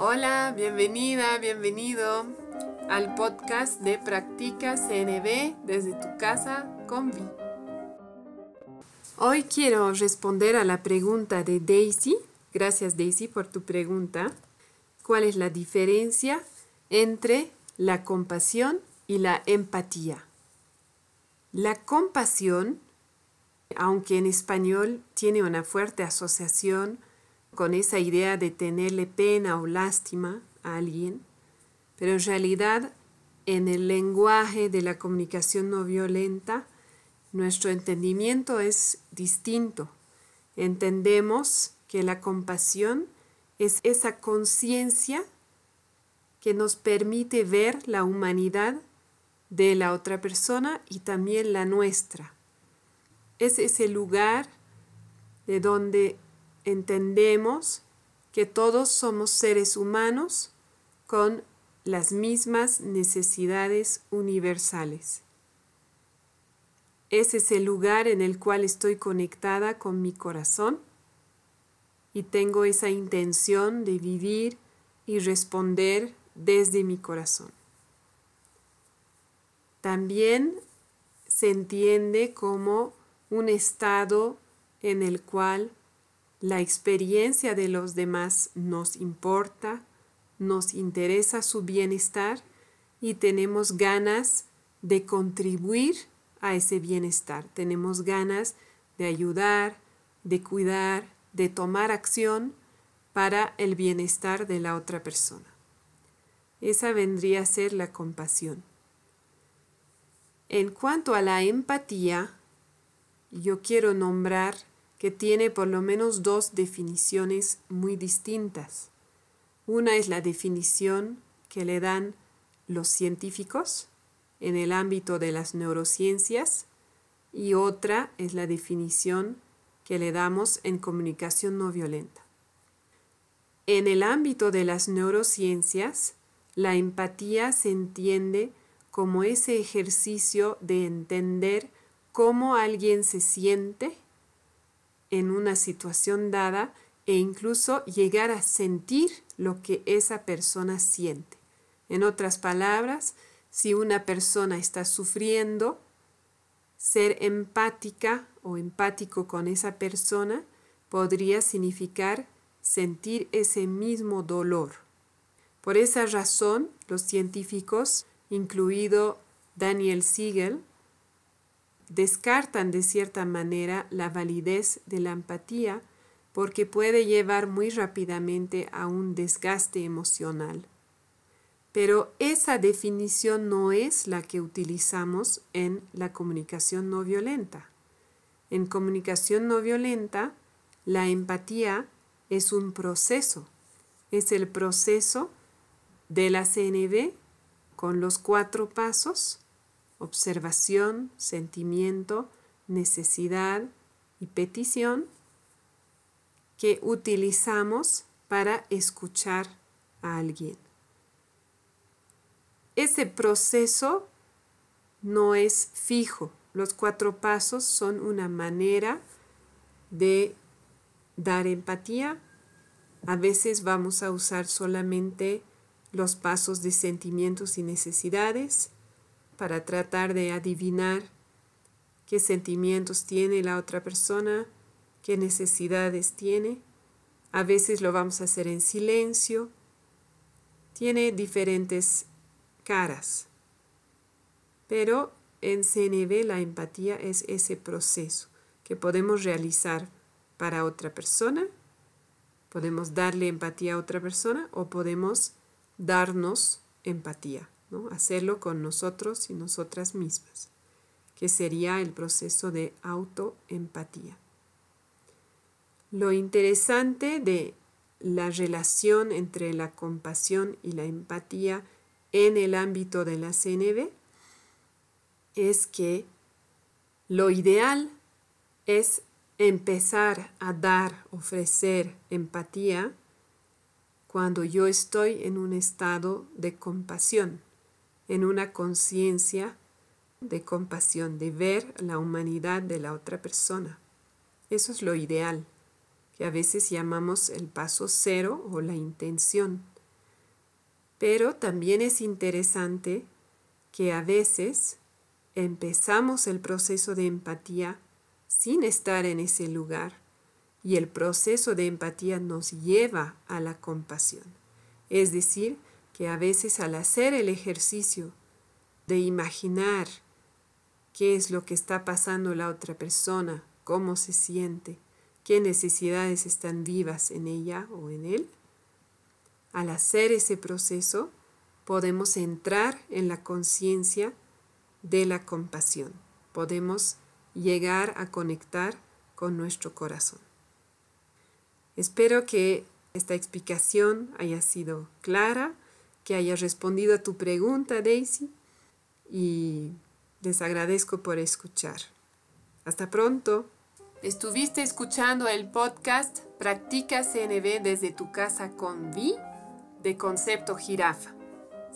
Hola, bienvenida, bienvenido al podcast de Practica CNB desde tu casa con Vi. Hoy quiero responder a la pregunta de Daisy. Gracias Daisy por tu pregunta. ¿Cuál es la diferencia entre la compasión y la empatía? La compasión, aunque en español tiene una fuerte asociación con esa idea de tenerle pena o lástima a alguien, pero en realidad en el lenguaje de la comunicación no violenta, nuestro entendimiento es distinto. Entendemos que la compasión es esa conciencia que nos permite ver la humanidad de la otra persona y también la nuestra. Es ese lugar de donde entendemos que todos somos seres humanos con las mismas necesidades universales. Es ese lugar en el cual estoy conectada con mi corazón y tengo esa intención de vivir y responder desde mi corazón. También se entiende como un estado en el cual la experiencia de los demás nos importa, nos interesa su bienestar y tenemos ganas de contribuir a ese bienestar. Tenemos ganas de ayudar, de cuidar, de tomar acción para el bienestar de la otra persona. Esa vendría a ser la compasión. En cuanto a la empatía, yo quiero nombrar que tiene por lo menos dos definiciones muy distintas. Una es la definición que le dan los científicos en el ámbito de las neurociencias y otra es la definición que le damos en comunicación no violenta. En el ámbito de las neurociencias, la empatía se entiende como ese ejercicio de entender cómo alguien se siente en una situación dada e incluso llegar a sentir lo que esa persona siente. En otras palabras, si una persona está sufriendo, ser empática o empático con esa persona podría significar sentir ese mismo dolor. Por esa razón, los científicos, incluido Daniel Siegel, descartan de cierta manera la validez de la empatía porque puede llevar muy rápidamente a un desgaste emocional. Pero esa definición no es la que utilizamos en la comunicación no violenta. En comunicación no violenta, la empatía es un proceso, es el proceso de la CNV con los cuatro pasos observación, sentimiento, necesidad y petición que utilizamos para escuchar a alguien. Ese proceso no es fijo. Los cuatro pasos son una manera de dar empatía. A veces vamos a usar solamente los pasos de sentimientos y necesidades para tratar de adivinar qué sentimientos tiene la otra persona, qué necesidades tiene. A veces lo vamos a hacer en silencio. Tiene diferentes caras. Pero en CNV la empatía es ese proceso que podemos realizar para otra persona. Podemos darle empatía a otra persona o podemos darnos empatía hacerlo con nosotros y nosotras mismas, que sería el proceso de autoempatía. Lo interesante de la relación entre la compasión y la empatía en el ámbito de la CNV es que lo ideal es empezar a dar, ofrecer empatía cuando yo estoy en un estado de compasión en una conciencia de compasión, de ver la humanidad de la otra persona. Eso es lo ideal, que a veces llamamos el paso cero o la intención. Pero también es interesante que a veces empezamos el proceso de empatía sin estar en ese lugar y el proceso de empatía nos lleva a la compasión. Es decir, que a veces al hacer el ejercicio de imaginar qué es lo que está pasando la otra persona, cómo se siente, qué necesidades están vivas en ella o en él, al hacer ese proceso podemos entrar en la conciencia de la compasión, podemos llegar a conectar con nuestro corazón. Espero que esta explicación haya sido clara, que haya respondido a tu pregunta, Daisy, y les agradezco por escuchar. Hasta pronto. Estuviste escuchando el podcast Practica CNB desde tu casa con Vi de Concepto Jirafa.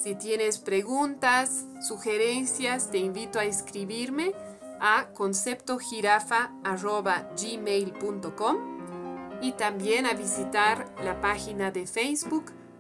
Si tienes preguntas, sugerencias, te invito a escribirme a conceptojirafa.gmail.com y también a visitar la página de Facebook